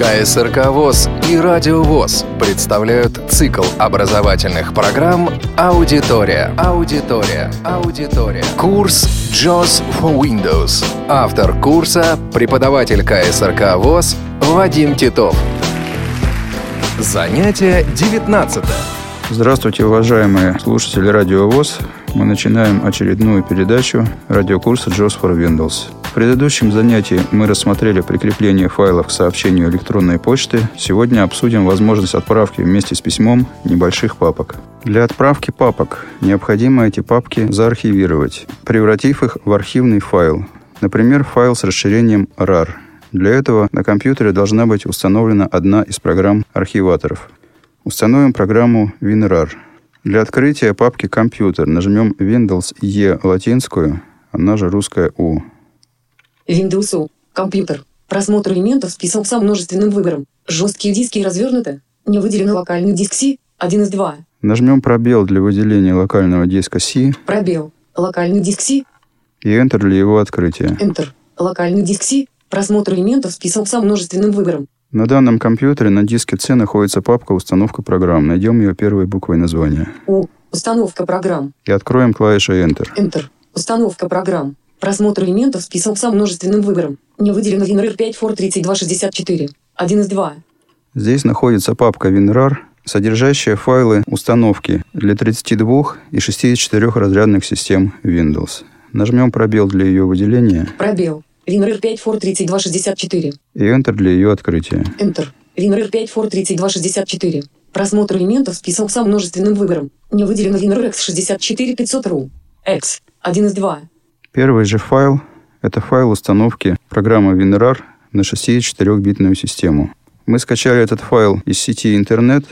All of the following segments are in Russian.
КСРК ВОЗ и Радио ВОЗ представляют цикл образовательных программ «Аудитория». Аудитория. Аудитория. Курс JOS for Windows. Автор курса – преподаватель КСРК ВОЗ Вадим Титов. Занятие 19. Здравствуйте, уважаемые слушатели Радио ВОЗ. Мы начинаем очередную передачу радиокурса JOS for Windows. В предыдущем занятии мы рассмотрели прикрепление файлов к сообщению электронной почты. Сегодня обсудим возможность отправки вместе с письмом небольших папок. Для отправки папок необходимо эти папки заархивировать, превратив их в архивный файл. Например, файл с расширением RAR. Для этого на компьютере должна быть установлена одна из программ архиваторов. Установим программу WinRAR. Для открытия папки «Компьютер» нажмем Windows E латинскую, она же русская U. Windows U. Компьютер. Просмотр элементов список со множественным выбором. Жесткие диски развернуты. Не выделено локальный диск C. 1 из 2. Нажмем пробел для выделения локального диска C Пробел. Локальный диск C. и Enter для его открытия. Enter. Локальный диск C. Просмотр элементов список со множественным выбором. На данном компьютере на диске C находится папка «Установка программ». Найдем ее первой буквой названия. У. Установка программ. И откроем клавишу Enter. Enter. Установка программ. Просмотр элементов список со множественным выбором. Не выделено WinRAR 5 for 3264. 1 из 2. Здесь находится папка WinRAR, содержащая файлы установки для 32 и 64 разрядных систем Windows. Нажмем пробел для ее выделения Пробел. WinRAR 5 for 3264. и Enter для ее открытия. Enter. WinRAR 5 for 3264. Просмотр элементов список со множественным выбором. Не выделено WinRAR X64500RU. X. 1 из 2. Первый же файл – это файл установки программы WinRAR на 64-битную систему. Мы скачали этот файл из сети интернет.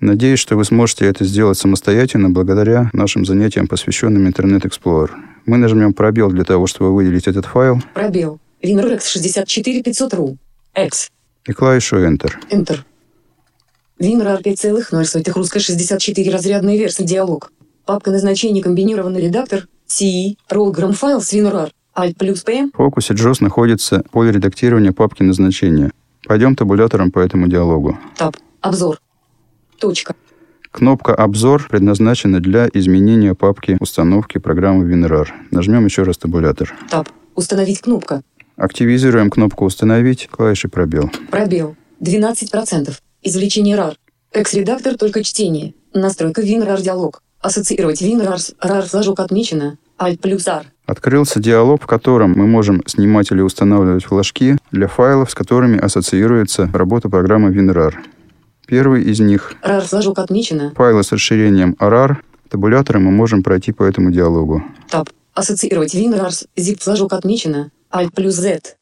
Надеюсь, что вы сможете это сделать самостоятельно благодаря нашим занятиям, посвященным Internet Explorer. Мы нажмем пробел для того, чтобы выделить этот файл, Пробел. WinRAR X64500RU. X. и клавишу Enter. Enter. WinRAR 5.0 русская 64 разрядная версия диалог. Папка назначения комбинированный редактор C. Rollgram файл с WinRAR. Alt плюс P. В фокусе JOS находится поле редактирования папки назначения. Пойдем табулятором по этому диалогу. Таб. Обзор. Точка. Кнопка «Обзор» предназначена для изменения папки установки программы WinRAR. Нажмем еще раз табулятор. Таб. Установить кнопка. Активизируем кнопку «Установить», клавишей «Пробел». Пробел. 12%. Извлечение RAR. Экс-редактор только чтение. Настройка WinRAR диалог. Ассоциировать WinRAR с RAR флажок отмечено. Alt плюс R. Открылся диалог, в котором мы можем снимать или устанавливать флажки для файлов, с которыми ассоциируется работа программы WinRAR. Первый из них RAR флажок отмечено. – файлы с расширением RAR. Табулятором мы можем пройти по этому диалогу. Таб. Ассоциировать WinRAR с zip флажок отмечено. Alt плюс Z.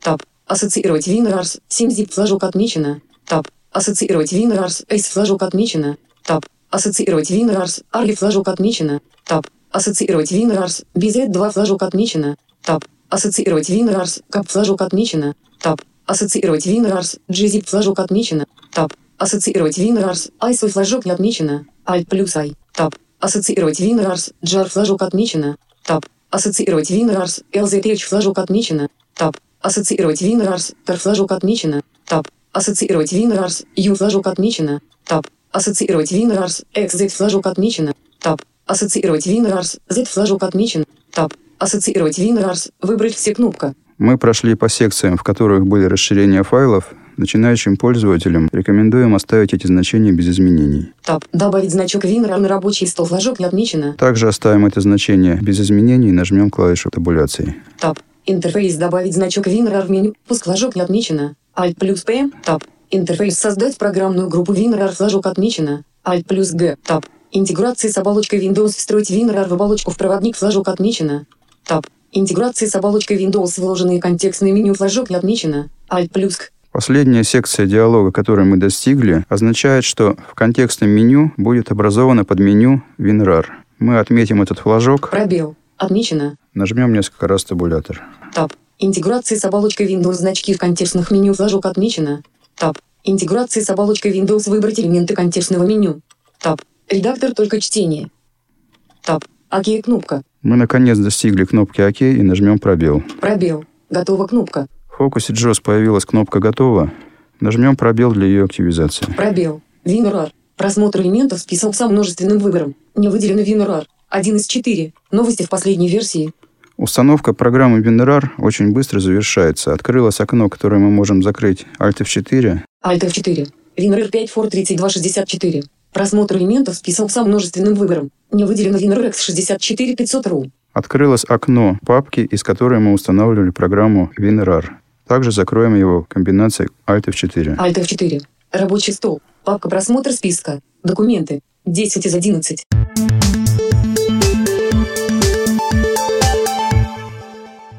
Таб. Ассоциировать WinRAR с 7 zip флажок отмечено. Таб. Ассоциировать WinRAR с S флажок отмечено. Таб. Ассоциировать WinRAR с ARG флажок отмечено. Таб. Ассоциировать WinRAR с BZ2 флажок отмечено. Таб. Ассоциировать WinRAR с CAP флажок отмечено. Таб. Ассоциировать WinRAR с GZIP флажок отмечено. Таб. Ассоциировать WinRAR с ISO флажок не отмечено. Alt плюс I. Таб. Ассоциировать WinRAR с JAR флажок отмечено. Таб. Ассоциировать WinRAR с LZH флажок отмечено. Таб. Ассоциировать WinRAR с TAR флажок отмечено. Таб. Ассоциировать WinRAR с U флажок отмечено. Таб. Ассоциировать WinRAR с XZ флажок отмечено. Таб. Ассоциировать WinRAR с Z флажок отмечен. Таб. Ассоциировать WinRAR с выбрать все кнопка. Мы прошли по секциям, в которых были расширения файлов. Начинающим пользователям рекомендуем оставить эти значения без изменений. Таб. Добавить значок WinRAR на рабочий стол флажок не отмечено. Также оставим это значение без изменений и нажмем клавишу табуляции. Таб. Интерфейс добавить значок WinRAR в меню. Пуск флажок не отмечено. Alt плюс P. Таб. Интерфейс создать программную группу WinRAR флажок отмечено. Alt плюс G. Таб. Интеграция с оболочкой Windows встроить WinRAR в оболочку в проводник флажок отмечено. Таб. Интеграция с оболочкой Windows вложенные контекстные меню флажок не отмечено. Alt плюс К. Последняя секция диалога, которой мы достигли, означает, что в контекстном меню будет образовано подменю WinRAR. Мы отметим этот флажок, Пробел. Отмечено. нажмем несколько раз табулятор. Таб. Интеграция с оболочкой Windows значки в контекстных меню флажок отмечено. Таб. Интеграция с оболочкой Windows выбрать элементы контекстного меню. Таб. Редактор только чтение. Таб. ОК кнопка. Мы наконец достигли кнопки ОК и нажмем пробел. Пробел. Готова кнопка. В фокусе JOS появилась кнопка «Готово». Нажмем пробел для ее активизации. Пробел. WinRAR. Просмотр элементов список со множественным выбором. Не выделено WinRAR. Один из четыре. Новости в последней версии. Установка программы WinRAR очень быстро завершается. Открылось окно, которое мы можем закрыть Alt F4. Alt F4. WinRAR 5 for 3264. Просмотр элементов список со множественным выбором. Не выделено WinRAR X64500.ru. Открылось окно папки, из которой мы устанавливали программу WinRAR. Также закроем его комбинацией Alt F4. Alt F4. Рабочий стол. Папка просмотр списка. Документы. 10 из 11.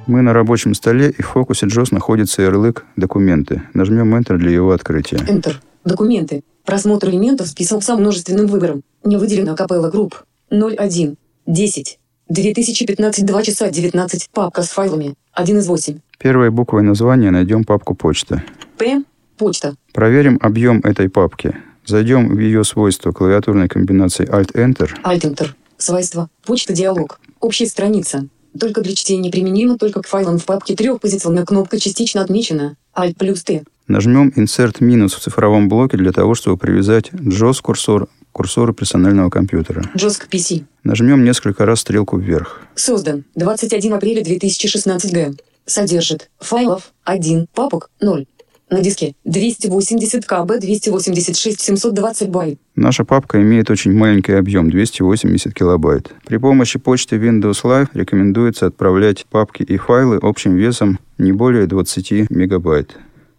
Мы на рабочем столе, и в фокусе JOS находится ярлык «Документы». Нажмем Enter для его открытия. Enter. Документы. Просмотр элементов список со множественным выбором. Не выделено капелла групп. 01. 10. 2015 2 часа 19. Папка с файлами. 1 из 8. Первой буквой названия найдем папку «Почта». П. Почта. Проверим объем этой папки. Зайдем в ее свойства клавиатурной комбинации Alt-Enter. Alt-Enter. Свойства. Почта диалог. Общая страница. Только для чтения применимо только к файлам в папке трехпозиционная кнопка частично отмечена. Alt плюс Т. Нажмем Insert минус в цифровом блоке для того, чтобы привязать JAWS-курсор к курсору персонального компьютера. К PC. Нажмем несколько раз стрелку вверх. Создан. 21 апреля 2016 г. Содержит файлов 1, папок 0. На диске 280 кб 286 720 байт. Наша папка имеет очень маленький объем – 280 килобайт. При помощи почты Windows Live рекомендуется отправлять папки и файлы общим весом не более 20 мегабайт.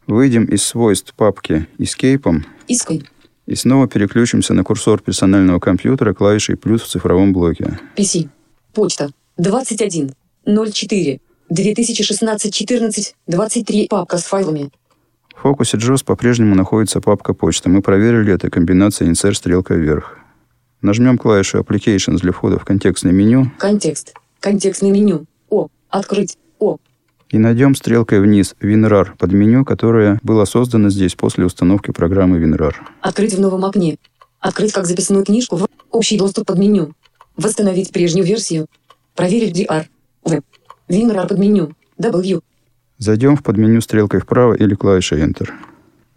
Выйдем из свойств папки Escape Escape. И снова переключимся на курсор персонального компьютера клавишей плюс в цифровом блоке. PC. Почта. 21. 04. 2016 14 23 папка с файлами. В фокусе JOS по-прежнему находится папка почта. Мы проверили это комбинацией Insert стрелка вверх. Нажмем клавишу Applications для входа в контекстное меню Контекст. Контекстное меню. О. Открыть. О. и найдем стрелкой вниз WinRAR под меню, которое было создано здесь после установки программы WinRAR. Открыть в новом окне. Открыть как записную книжку в общий доступ под меню. Восстановить прежнюю версию. Проверить DR. Web. WinRAR под меню. W. Зайдем в подменю стрелкой вправо или клавишей Enter.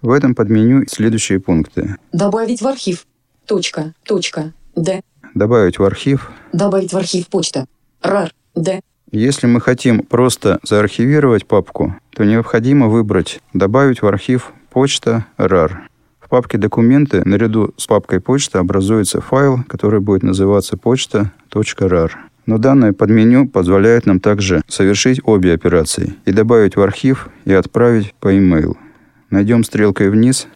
В этом подменю следующие пункты. Добавить в архив. Точка. Точка. Д. Добавить в архив. Добавить в архив почта. RAR. Д. Если мы хотим просто заархивировать папку, то необходимо выбрать «Добавить в архив почта RAR». В папке «Документы» наряду с папкой «Почта» образуется файл, который будет называться почта.rar. Но данное подменю позволяет нам также совершить обе операции и добавить в архив и отправить по e-mail. Найдем стрелкой вниз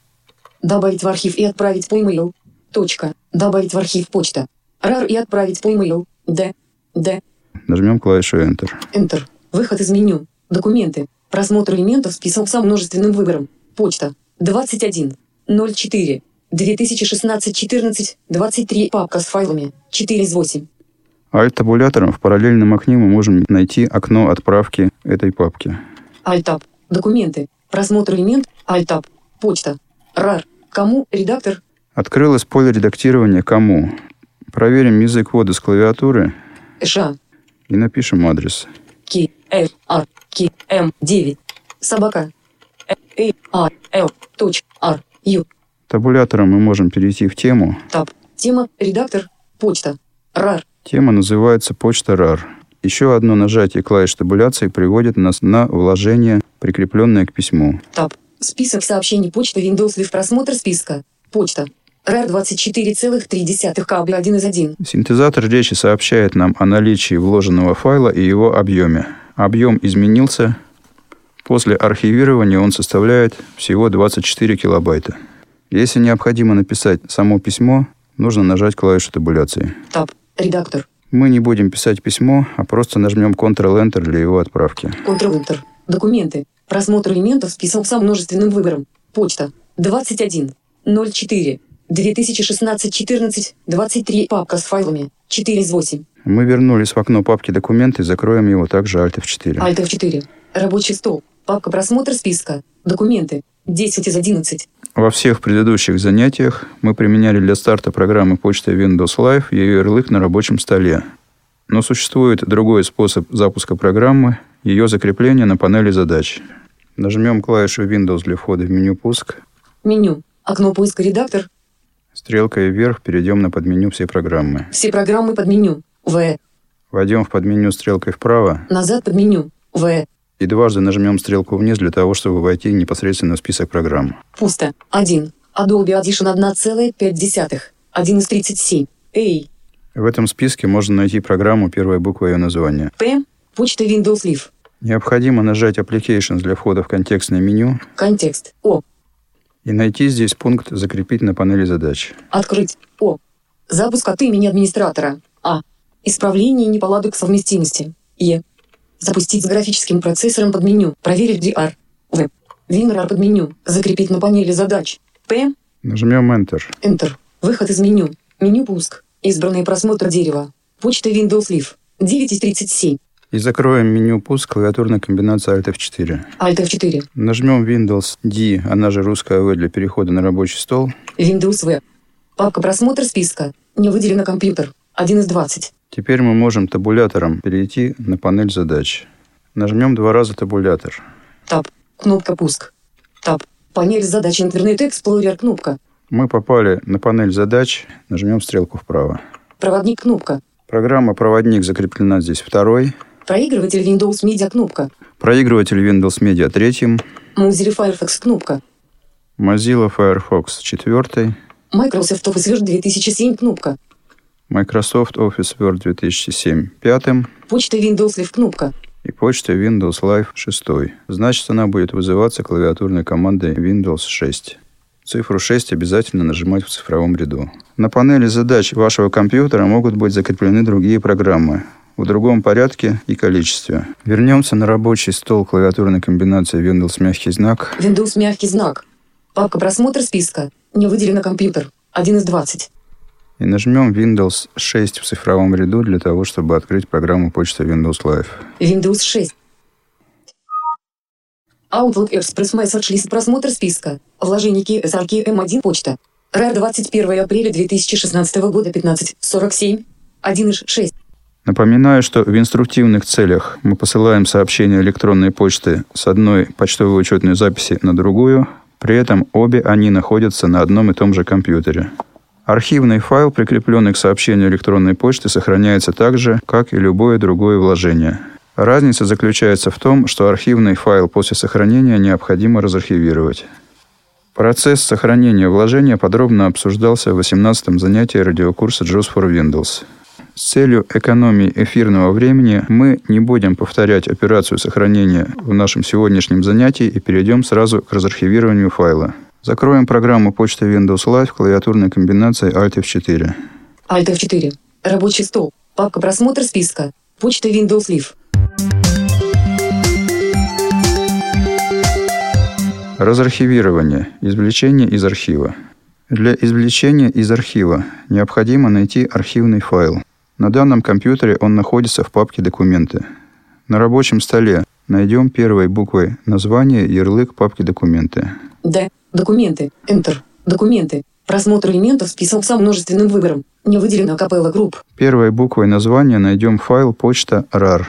Добавить в архив и отправить по email. Точка. Добавить в архив почта. RAR и отправить по email. Д. Д. Нажмем клавишу Enter. Enter. Выход из меню. Документы. Просмотр элементов список со множественным выбором. Почта. 21. 04. 2016 14 23 папка с файлами. 4 из 8. Alt-табулятором в параллельном окне мы можем найти окно отправки этой папки. Alt-Tab. Документы. Просмотр элемент. Alt-Tab. Почта. RAR. Кому? Редактор. Открылось поле редактирования «Кому». Проверим язык ввода с клавиатуры ША. И напишем адрес. Ки. Ф. Р. Ки. М. 9. Собака. Э. Э. А. Л. Точ. Р. Ю. Табулятором мы можем перейти в тему. Таб. Тема. Редактор. Почта. RAR. Тема называется «Почта RAR». Еще одно нажатие клавиш табуляции приводит нас на вложение, прикрепленное к письму. Таб. Список сообщений почты Windows Live. Просмотр списка. Почта. RAR 24,3 кабель 1 из 1. Синтезатор речи сообщает нам о наличии вложенного файла и его объеме. Объем изменился. После архивирования он составляет всего 24 килобайта. Если необходимо написать само письмо, нужно нажать клавишу табуляции. Таб. Редактор. Мы не будем писать письмо, а просто нажмем Ctrl-Enter для его отправки. Ctrl-Enter. Документы. Просмотр элементов список со множественным выбором. Почта. 21. 04. 2016 14 23 папка с файлами. 4 из 8. Мы вернулись в окно папки «Документы» и закроем его также Alt F4. Alt F4. Рабочий стол. Папка просмотр списка. Документы. 10 из 11. Во всех предыдущих занятиях мы применяли для старта программы почты Windows Live ее ярлык на рабочем столе. Но существует другой способ запуска программы – ее закрепление на панели задач. Нажмем клавишу Windows для входа в меню «Пуск». Меню. Окно поиска редактор. Стрелкой вверх перейдем на подменю «Все программы». Все программы под меню. В. Войдем в подменю стрелкой вправо Назад под меню. В. и дважды нажмем стрелку вниз для того, чтобы войти непосредственно в список программ. Пусто. 1. Adobe Audition 1,5. 1 из 37. Эй. В этом списке можно найти программу первой буквы ее названия. П. Почта Windows Live. Необходимо нажать Applications для входа в контекстное меню Контекст. О. и найти здесь пункт «Закрепить на панели задач». Открыть. О. Запуск от имени администратора. А. Исправление неполадок совместимости. Е. Запустить с графическим процессором под меню. Проверить DR. В. WinRAR под меню. Закрепить на панели задач. П. Нажмем Enter. Enter. Выход из меню. Меню пуск. Избранный просмотр дерева. Почта Windows Live. 9 из 37. И закроем меню «Пуск» клавиатурной комбинацией Alt F4. Alt F4. Нажмем Windows D, она же русская В для перехода на рабочий стол. Windows V. Папка просмотр списка. Не выделено компьютер. 1 из 20. Теперь мы можем табулятором перейти на панель задач. Нажмем два раза табулятор. Таб. Кнопка пуск. Таб. Панель задач Internet Explorer кнопка. Мы попали на панель задач, нажмем стрелку вправо. Проводник кнопка. Программа «Проводник» закреплена здесь второй. Проигрыватель Windows Media кнопка. Проигрыватель Windows Media третьим. Mozilla Firefox кнопка. Mozilla Firefox четвертой. Microsoft Office Word 2007 кнопка. Microsoft Office Word 2007 пятым. Почта Windows Live кнопка. И почта Windows Live 6. Значит, она будет вызываться клавиатурной командой Windows 6. Цифру 6 обязательно нажимать в цифровом ряду. На панели задач вашего компьютера могут быть закреплены другие программы в другом порядке и количестве. Вернемся на рабочий стол клавиатурной комбинации Windows мягкий знак. Windows мягкий знак. Папка просмотр списка. Не выделено компьютер. 1 из 20. И нажмем Windows 6 в цифровом ряду для того, чтобы открыть программу почта Windows Live. Windows 6. Outlook Express Message List просмотр списка. Вложеники SRK M1 почта. RAR 21 апреля 2016 года 15.47. 1 из 6. Напоминаю, что в инструктивных целях мы посылаем сообщения электронной почты с одной почтовой учетной записи на другую, при этом обе они находятся на одном и том же компьютере. Архивный файл, прикрепленный к сообщению электронной почты, сохраняется так же, как и любое другое вложение. Разница заключается в том, что архивный файл после сохранения необходимо разархивировать. Процесс сохранения вложения подробно обсуждался в 18-м занятии радиокурса JAWS for Windows. С целью экономии эфирного времени мы не будем повторять операцию сохранения в нашем сегодняшнем занятии и перейдем сразу к разархивированию файла. Закроем программу почты Windows Live клавиатурной комбинацией Alt F4. Alt F4. Рабочий стол. Папка просмотр списка. Почта Windows Live. Разархивирование. Извлечение из архива. Для извлечения из архива необходимо найти архивный файл. На данном компьютере он находится в папке «Документы». На рабочем столе найдем первой буквой название ярлык папки «Документы». Д. Документы. Enter. Документы. Просмотр элементов список со множественным выбором. Не выделено капелла групп. Первой буквой названия найдем файл почта RAR.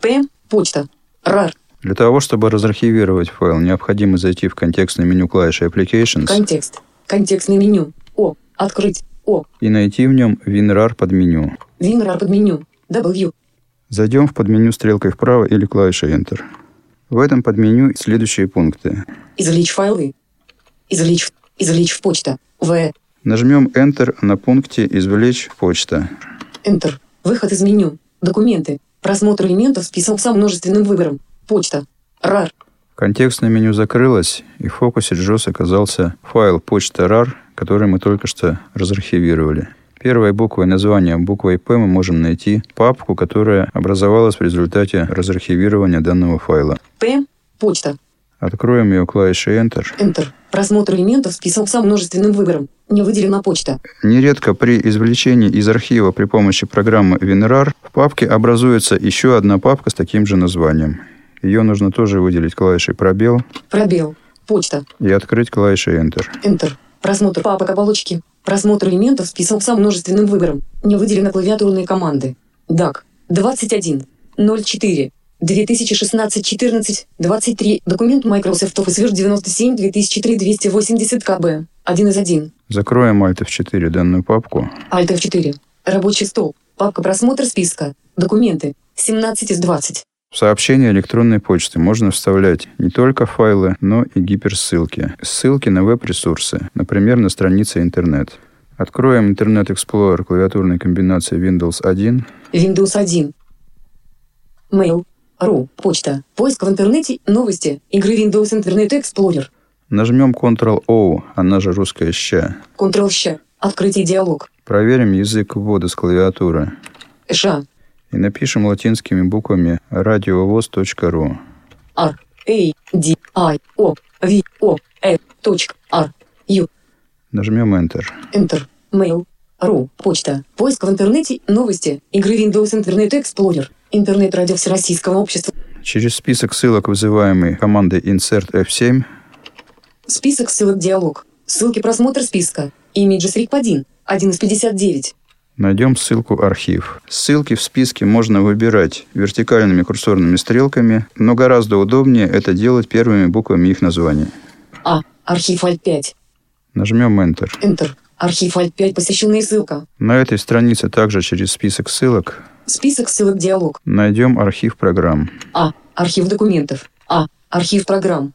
П. Почта. RAR. Для того, чтобы разархивировать файл, необходимо зайти в контекстное меню клавиши Applications Контекст. Контекстное меню. О. Открыть. О. и найти в нем WinRAR под меню. WinRAR под меню. W. Зайдем в подменю стрелкой вправо или клавишей Enter. В этом подменю следующие пункты. Извлечь файлы. Извлечь. Извлечь в почта. В. Нажмем Enter на пункте «Извлечь почта». Enter. Выход из меню. Документы. Просмотр элементов список со множественным выбором. Почта. RAR. Контекстное меню закрылось, и в фокусе JOS оказался файл почта RAR, который мы только что разархивировали. Первой буквой названия, буквой P, мы можем найти папку, которая образовалась в результате разархивирования данного файла. П. Почта. Откроем ее клавишей Enter. Enter. Просмотр элементов список со множественным выбором. Не выделена почта. Нередко при извлечении из архива при помощи программы WinRAR в папке образуется еще одна папка с таким же названием. Ее нужно тоже выделить клавишей пробел Пробел. Почта. и открыть клавишей Enter. Enter. Просмотр папок оболочки. Просмотр элементов список со множественным выбором. Не выделено клавиатурные команды. DAC. 21. 04. 2016-14, 23. Документ Microsoft Office Word 97 2003 280 КБ. 1 из 1. Закроем Alt F4 данную папку. Alt F4. Рабочий стол. Папка просмотр списка. Документы. 17 из 20. В сообщение электронной почты можно вставлять не только файлы, но и гиперссылки. Ссылки на веб-ресурсы, например, на странице интернет. Откроем Internet Explorer клавиатурной комбинации Windows 1. Windows 1. Mail. Ру. Почта. Поиск в интернете. Новости. Игры Windows Internet Explorer. Нажмем Ctrl-O, она же русская ща. Ctrl-Щ. Открытие диалог. Проверим язык ввода с клавиатуры. Ша. И напишем латинскими буквами radiovoz.ru. R. A. D. I. O. V. O. E. R. U. Нажмем Enter. Enter. Mail. Ру. Почта. Поиск в интернете. Новости. Игры Windows Internet Explorer. Интернет-радио Всероссийского общества. Через список ссылок, вызываемый командой Insert F7, Список ссылок диалог. Ссылки просмотр списка. Images RIP 1. 1 из 59. Найдем ссылку «Архив». Ссылки в списке можно выбирать вертикальными курсорными стрелками, но гораздо удобнее это делать первыми буквами их названий. А. Архив Alt 5. Нажмем Enter. Enter. Архив Alt 5. Посещенная ссылка. На этой странице также через список ссылок Список ссылок диалог. найдем архив программ А. Архив документов. А. Архив программ.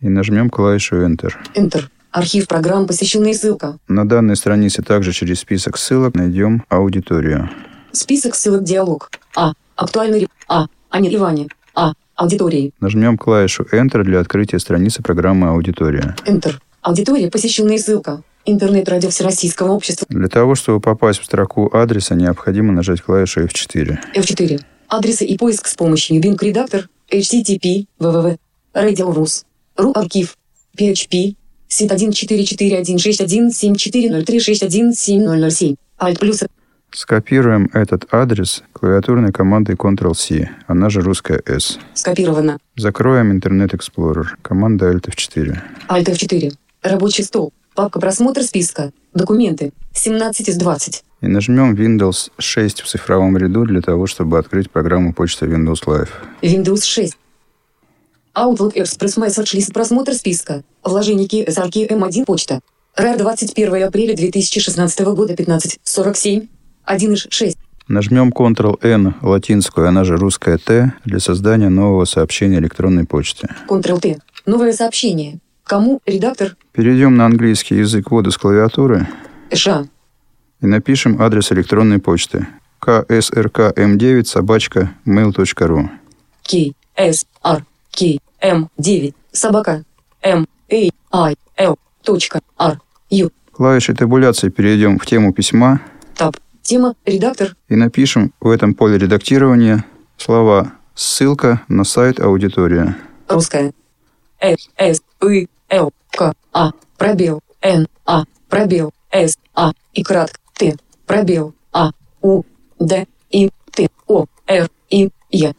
и нажмем клавишу Enter. Enter. Архив программ. Посещенная ссылка. На данной странице также через список ссылок найдем аудиторию. Список ссылок диалог. А. Актуальный А. Аня Иване. А. Аудитории. Нажмем клавишу Enter для открытия страницы программы «Аудитория». Enter. Аудитория. Посещенная ссылка. Интернет-радио Всероссийского общества. Для того, чтобы попасть в строку адреса, необходимо нажать клавишу F4. F4. Адресы и поиск с помощью Bing редактор. HTTP. www. Radio.rus. RU архив. PHP. Сит 144161740361707. Alt плюс. Скопируем этот адрес клавиатурной командой Ctrl-C, она же русская S. Скопировано. Закроем Internet Explorer, команда Alt F4. Alt F4. Рабочий стол. Папка просмотр списка. Документы. 17 из 20. И нажмем Windows 6 в цифровом ряду для того, чтобы открыть программу почты Windows Live. Windows 6. Outlook Express Message List просмотр списка. Вложеники SRK M1 почта. RAR 21 апреля 2016 года 15.47. 1 из 6. Нажмем Ctrl-N, латинскую, она же русская Т, для создания нового сообщения электронной почты. Ctrl-T. Новое сообщение. Кому? Редактор. Перейдем на английский язык ввода с клавиатуры Ша. и напишем адрес электронной почты ksrkm9 собачка mail.ru. K. S. R. K. M. 9. Собака. M. A. I. L. Точка. R. U. Клавишей табуляции перейдем в тему письма Таб. Тема. Редактор. и напишем в этом поле редактирования слова «ссылка на сайт аудитория». Русская. Э. С. И. Л. К. А. Пробел. Н. А. Пробел. С. А. И кратко. Т. Пробел. А. У. Д. И. Т. О. Р. И. Е.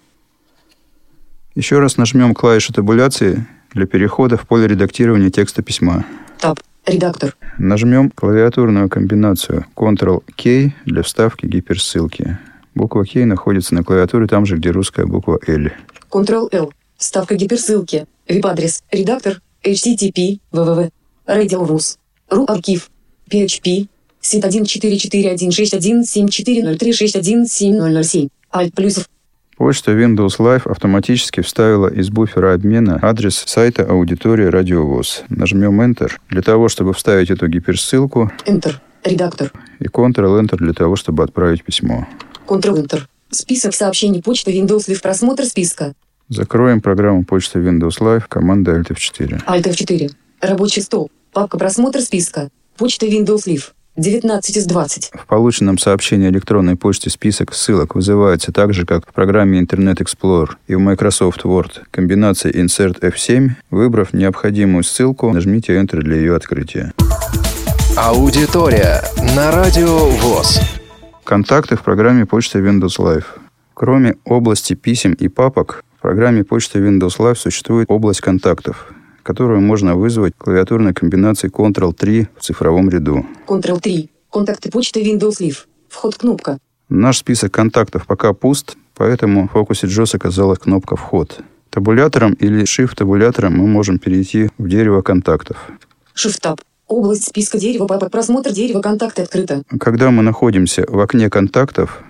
Еще раз нажмем клавишу табуляции для перехода в поле редактирования текста письма. Таб. Редактор. Нажмем клавиатурную комбинацию Ctrl-K для вставки гиперссылки. Буква K находится на клавиатуре там же, где русская буква L. Ctrl-L. Ставка гиперссылки. Веб-адрес. Редактор. HTTP. www. Radio.rus. RU архив. PHP. Сит 14416174036170707. Alt плюсов. Почта Windows Live автоматически вставила из буфера обмена адрес сайта аудитории Радиовоз. Нажмем Enter для того, чтобы вставить эту гиперссылку, Enter. Редактор. и Ctrl-Enter для того, чтобы отправить письмо. Ctrl-Enter. Список сообщений почты Windows Live. Просмотр списка. Закроем программу почты Windows Live командой Alt F4. Alt F4. Рабочий стол. Папка просмотр списка. Почта Windows Live. 19 из 20. В полученном сообщении электронной почте список ссылок вызывается так же, как в программе Internet Explorer и в Microsoft Word. Комбинация Insert F7. Выбрав необходимую ссылку, нажмите Enter для ее открытия. Аудитория на Радио ВОЗ. Контакты в программе почты Windows Live. Кроме области писем и папок, в программе почты Windows Live существует область контактов, которую можно вызвать клавиатурной комбинацией Ctrl-3 в цифровом ряду. Ctrl-3. Контакты почты Windows Live. Вход кнопка. Наш список контактов пока пуст, Поэтому в фокусе JOS оказалась кнопка «Вход». Табулятором или Shift-табулятором мы можем перейти в дерево контактов. Shift-таб. Область списка дерева папок. Просмотр дерева контакты открыто. Когда мы находимся в окне контактов,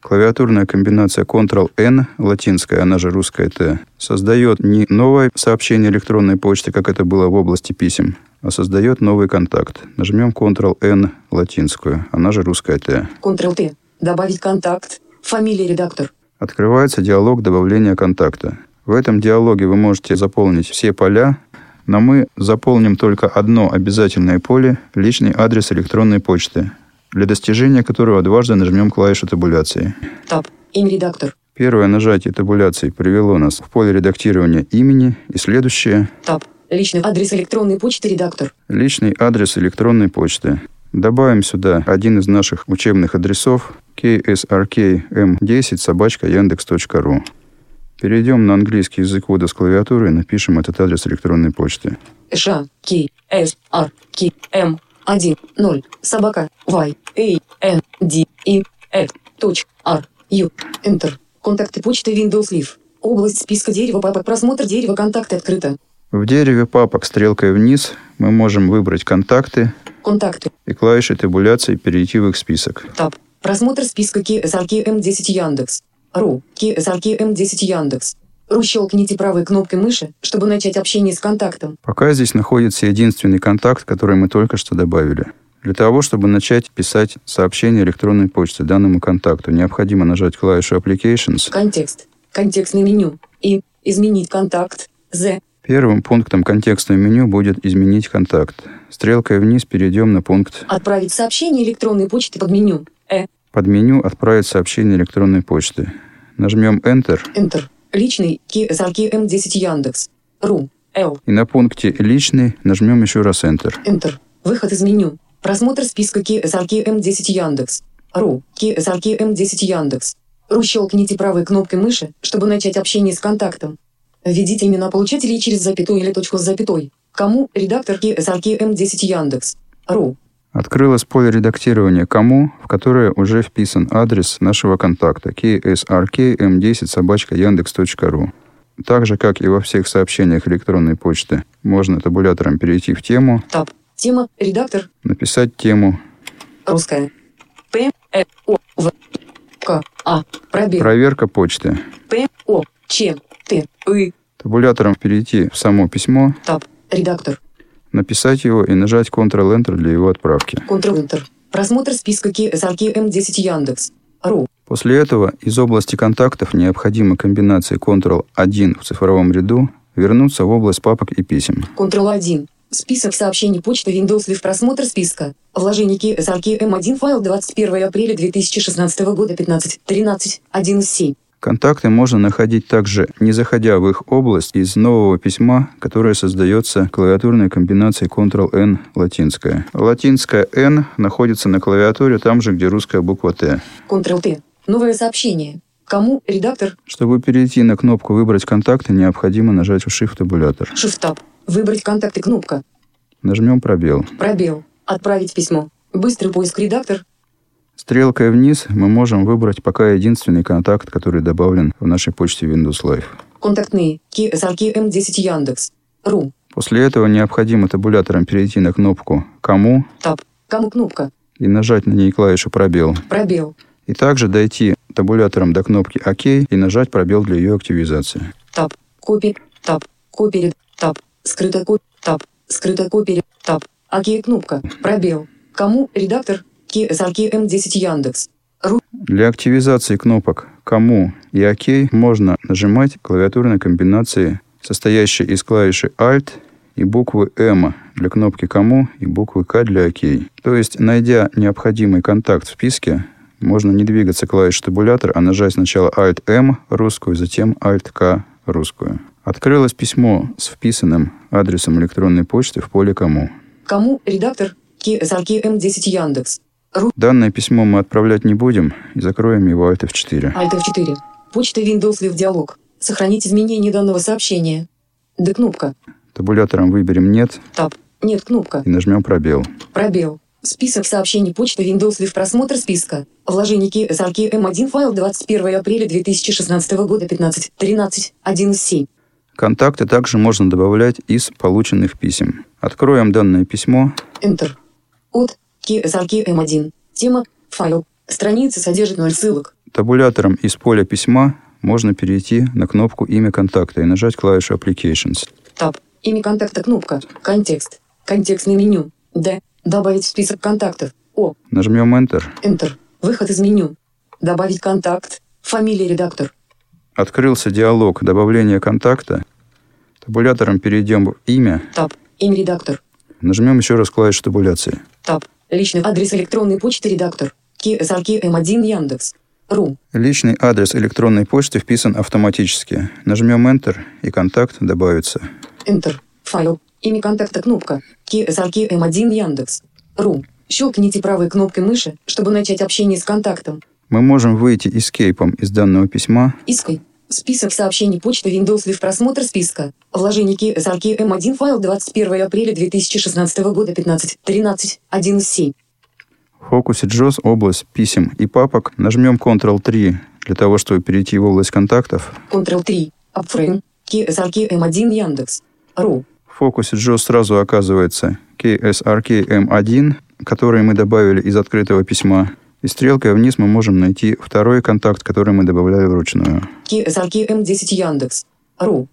клавиатурная комбинация Ctrl-N, латинская, она же русская Т, создает не новое сообщение электронной почты, как это было в области писем, а создает новый контакт. Нажмем Ctrl-N, латинскую, она же русская Т. Ctrl-T. Добавить контакт. Фамилия редактор. Открывается диалог добавления контакта. В этом диалоге вы можете заполнить все поля, но мы заполним только одно обязательное поле – личный адрес электронной почты, для достижения которого дважды нажмем клавишу табуляции. Таб. Имя редактор. Первое нажатие табуляции привело нас в поле редактирования имени, и следующее Таб. Личный адрес электронной почты редактор. – личный адрес электронной почты. Добавим сюда один из наших учебных адресов ksrkm10 собачка яндекс.ру. Перейдем на английский язык ввода с клавиатуры и напишем этот адрес электронной почты. Ш, К, С, Р, К, М, 1, 0, собака, Y, A, N, D, E, F, точ, R, U, Enter. Контакты почты Windows Live. Область списка дерева папок. Просмотр дерева контакты открыто. В дереве папок стрелкой вниз мы можем выбрать контакты Контакты. и клавишей табуляции перейти в их список. Таб. Просмотр списка KSRK M10 Яндекс. Ру. KSRK M10 Яндекс. Щелкните правой кнопкой мыши, чтобы начать общение с контактом. Пока здесь находится единственный контакт, который мы только что добавили. Для того, чтобы начать писать сообщение электронной почты данному контакту, необходимо нажать клавишу Applications. Контекст. Контекстное меню. И. Изменить контакт. З. Первым пунктом контекстного меню будет «Изменить контакт». Стрелкой вниз перейдем на пункт Отправить сообщение электронной почты под меню. Э. «Под меню «Отправить сообщение электронной почты». Нажмем Enter, Enter. Личный. KSRK M10 Яндекс. Ру. Л. и на пункте «Личный» нажмем еще раз Enter. Enter. Выход из меню. Просмотр списка KSRK M10 Яндекс. Ру. KSRK M10 Яндекс. Ру щелкните правой кнопкой мыши, чтобы начать общение с контактом. Введите имена получателей через запятую или точку с запятой. Кому? Редактор KSRK M10 Яндекс. Ру. Открылось поле редактирования «Кому», в которое уже вписан адрес нашего контакта ksrkm10 собачка яндекс.ру. Так же, как и во всех сообщениях электронной почты, можно табулятором перейти в тему, Таб. Тема. Редактор. написать тему, Русская. П. Э. О. В. К. А. Пробел. проверка почты. П. О. Ч. Т. И. Табулятором перейти в само письмо, Таб. Редактор. Написать его и нажать Ctrl-Enter для его отправки. Ctrl-Enter. Просмотр списка KSRK M10 Яндекс. Ру. После этого из области контактов необходимо комбинацией Ctrl-1 в цифровом ряду вернуться в область папок и писем. Ctrl-1. Список сообщений почты Windows Live. Просмотр списка. Вложение KSRK M1 файл 21 апреля 2016 года 15. 13. 1 из 7. Контакты можно находить также, не заходя в их область, из нового письма, которое создается клавиатурной комбинацией Ctrl-N латинская. Латинская N находится на клавиатуре там же, где русская буква Т. Ctrl-T. Новое сообщение. Кому? Редактор. Чтобы перейти на кнопку «Выбрать контакты», необходимо нажать в Shift-табулятор. Shift-Tab. Выбрать контакты. Кнопка. Нажмем пробел. Пробел. Отправить письмо. Быстрый поиск. Редактор. Стрелкой вниз мы можем выбрать пока единственный контакт, который добавлен в нашей почте Windows Live. Контактные. KSRK M10 Яндекс. Ру. После этого необходимо табулятором перейти на кнопку «Кому» Таб. Кому кнопка? и нажать на ней клавишу «Пробел». Пробел. И также дойти табулятором до кнопки «Ок» и нажать пробел для ее активизации. Таб. Копи. Таб. Копи. Таб. Скрыто копи. Таб. Скрыто копи. Таб. Окей. Кнопка. Пробел. Кому? Редактор. KSRK M10 Яндекс. Ру. Для активизации кнопок «Кому» и «Ок» можно нажимать клавиатурной комбинации, состоящей из клавиши «Alt» и буквы «М» для кнопки «Кому» и буквы «К» для «Ок». То есть, найдя необходимый контакт в списке, можно не двигаться клавишей табулятор, а нажать сначала Alt-M русскую, затем Alt-K русскую. Открылось письмо с вписанным адресом электронной почты в поле «Кому». Кому? Редактор. KSRK M10 Яндекс. Данное письмо мы отправлять не будем и закроем его Alt F4. Alt F4. Почта Windows Live диалог. Сохранить изменения данного сообщения. Д кнопка. Табулятором выберем «Нет» Таб. Нет кнопка. и нажмем «Пробел». Пробел. Список сообщений почты Windows Live просмотр списка. Вложение KSRK M1 файл 21 апреля 2016 года 15 13 1 из 7. Контакты также можно добавлять из полученных писем. Откроем данное письмо. Enter. От KSRK M1. Тема. Файл. Страница содержит 0 ссылок. Табулятором из поля письма можно перейти на кнопку «Имя контакта» и нажать клавишу «Applications». Таб. Имя контакта кнопка. Контекст. Контекстное меню. Д. Добавить в список контактов. О. Нажмем Enter. Enter. Выход из меню. Добавить контакт. Фамилия редактор. Открылся диалог добавления контакта. Табулятором перейдем в «Имя». Таб. Имя редактор. Нажмем еще раз клавишу табуляции. Таб. Личный адрес электронной почты редактор. KSRK M1 Яндекс. Ру. Личный адрес электронной почты вписан автоматически. Нажмем Enter, и контакт добавится. Enter. Файл. Имя контакта кнопка. KSRK M1 Яндекс. Ру. Щелкните правой кнопкой мыши, чтобы начать общение с контактом. Мы можем выйти эскейпом из данного письма. Иской. Список сообщений почты Windows Live просмотр списка. Вложение KSRK M1 файл 21 апреля 2016 года 15 13 1 из 7. В фокусе JOS область писем и папок. Нажмем Ctrl-3 для того, чтобы перейти в область контактов. Ctrl-3. Upframe. KSRK M1 Яндекс. Ру. В фокусе JOS сразу оказывается KSRK-M1, который мы добавили из открытого письма. И стрелкой вниз мы можем найти второй контакт, который мы добавляли вручную. KSRK M10 Яндекс. Ру.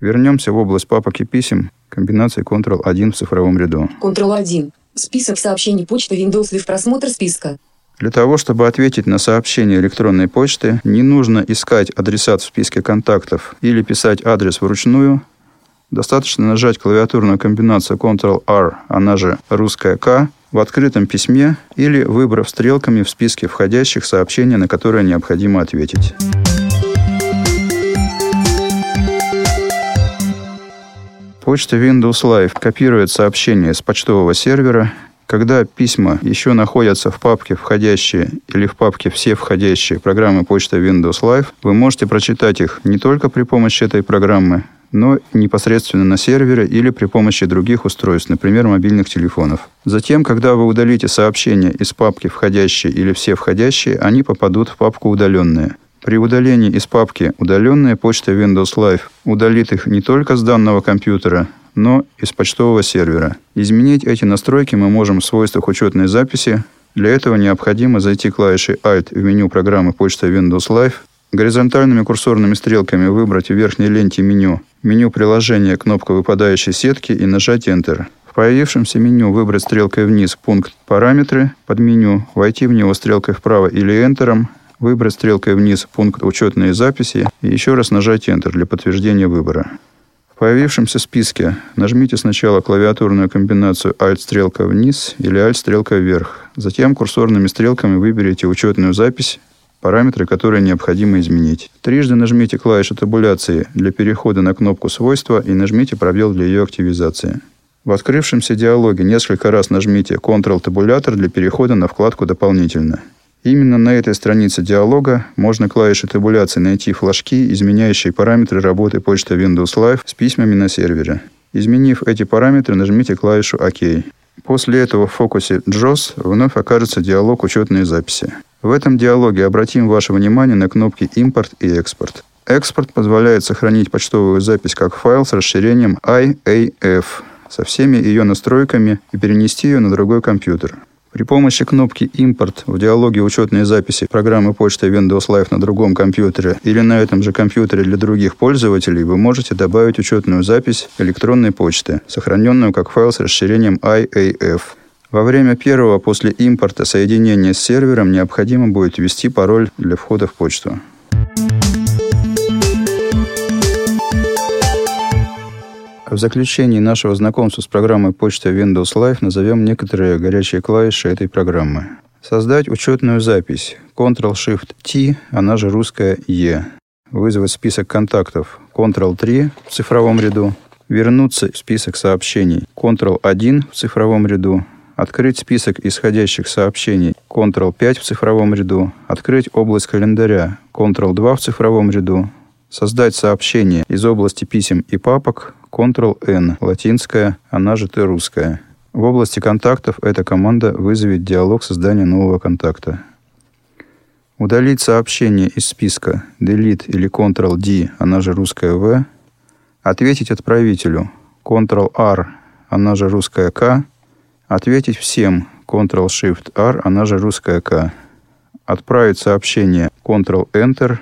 Вернемся в область папок и писем комбинацией Ctrl-1 в цифровом ряду. Ctrl-1. Список сообщений почты Windows Live просмотр списка. Для того, чтобы ответить на сообщение электронной почты, не нужно искать адресат в списке контактов или писать адрес вручную. Достаточно нажать клавиатурную комбинацию Ctrl-R, она же русская К, в открытом письме или выбрав стрелками в списке входящих сообщения, на которые необходимо ответить. Почта Windows Live копирует сообщения с почтового сервера. Когда письма еще находятся в папке «Входящие» или в папке «Все входящие» программы почта Windows Live, вы можете прочитать их не только при помощи этой программы, но непосредственно на сервере или при помощи других устройств, например, мобильных телефонов. Затем, когда вы удалите сообщения из папки «Входящие» или «Все входящие», они попадут в папку «Удаленные». При удалении из папки «Удаленная почта Windows Live» удалит их не только с данного компьютера, но и с почтового сервера. Изменить эти настройки мы можем в свойствах учетной записи. Для этого необходимо зайти клавишей Alt в меню программы «Почта Windows Live», горизонтальными курсорными стрелками выбрать в верхней ленте меню меню приложения кнопка выпадающей сетки и нажать Enter. В появившемся меню выбрать стрелкой вниз пункт «Параметры», под меню войти в него стрелкой вправо или Enter, выбрать стрелкой вниз пункт «Учетные записи» и еще раз нажать Enter для подтверждения выбора. В появившемся списке нажмите сначала клавиатурную комбинацию Alt-стрелка вниз или Alt-стрелка вверх. Затем курсорными стрелками выберите учетную запись, параметры, которые необходимо изменить. Трижды нажмите клавишу табуляции для перехода на кнопку «Свойства» и нажмите пробел для ее активизации. В открывшемся диалоге несколько раз нажмите Ctrl-табулятор для перехода на вкладку «Дополнительно». Именно на этой странице диалога можно клавишей табуляции найти флажки, изменяющие параметры работы почты Windows Live с письмами на сервере. Изменив эти параметры, нажмите клавишу ОК. После этого в фокусе JOS вновь окажется диалог учетной записи. В этом диалоге обратим ваше внимание на кнопки «Импорт» и «Экспорт». Экспорт позволяет сохранить почтовую запись как файл с расширением IAF со всеми ее настройками и перенести ее на другой компьютер. При помощи кнопки «Импорт» в диалоге учетной записи программы почты Windows Live на другом компьютере или на этом же компьютере для других пользователей вы можете добавить учетную запись электронной почты, сохраненную как файл с расширением IAF. Во время первого после импорта соединения с сервером необходимо будет ввести пароль для входа в почту. В заключении нашего знакомства с программой почты Windows Live назовем некоторые горячие клавиши этой программы. Создать учетную запись. Ctrl-Shift-T, она же русская E. Вызвать список контактов. Ctrl-3 в цифровом ряду. Вернуться в список сообщений. Ctrl-1 в цифровом ряду. Открыть список исходящих сообщений. Ctrl-5 в цифровом ряду. Открыть область календаря. Ctrl-2 в цифровом ряду. Создать сообщение из области писем и папок Ctrl-N, латинская, она же Т русская. В области контактов эта команда вызовет диалог создания нового контакта. Удалить сообщение из списка Delete или Ctrl-D, она же русская В. Ответить отправителю Ctrl-R, она же русская К. Ответить всем Ctrl-Shift-R, она же русская К. Отправить сообщение Ctrl-Enter.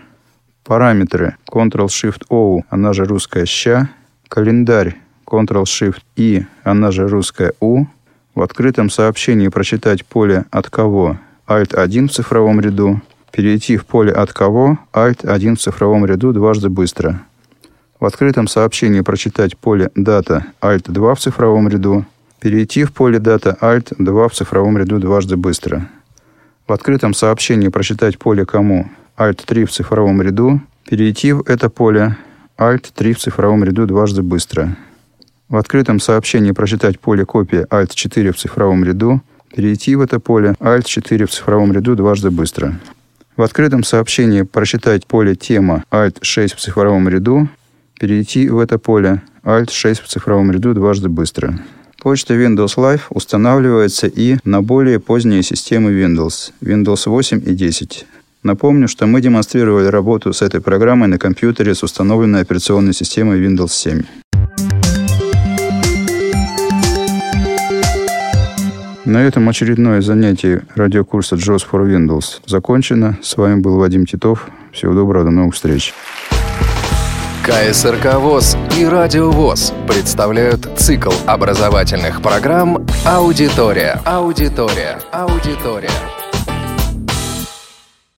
Параметры Ctrl-Shift-O, она же русская Ща. Календарь Ctrl-Shift-I, она же русская У. В открытом сообщении прочитать поле «От кого» Alt-1 в цифровом ряду – Перейти в поле «От кого» Alt-1 в цифровом ряду дважды быстро. В открытом сообщении прочитать поле «Дата» Alt-2 в цифровом ряду. Перейти в поле «Дата» Alt-2 в цифровом ряду дважды быстро. В открытом сообщении прочитать поле «Кому» Alt-3 в цифровом ряду. Перейти в это поле Alt-3 в цифровом ряду дважды быстро. В открытом сообщении прочитать поле «Копия» Alt-4 в цифровом ряду. Перейти в это поле Alt-4 в цифровом ряду дважды быстро. В открытом сообщении прочитать поле «Тема» Alt-6 в цифровом ряду, перейти в это поле Alt-6 в цифровом ряду дважды быстро. Почта Windows Live устанавливается и на более поздние системы Windows, Windows 8 и 10. Напомню, что мы демонстрировали работу с этой программой на компьютере с установленной операционной системой Windows 7. На этом очередное занятие радиокурса JOS for Windows закончено. С вами был Вадим Титов. Всего доброго, до новых встреч. КСРК ВОЗ и Радио ВОЗ представляют цикл образовательных программ «Аудитория». Аудитория. Аудитория.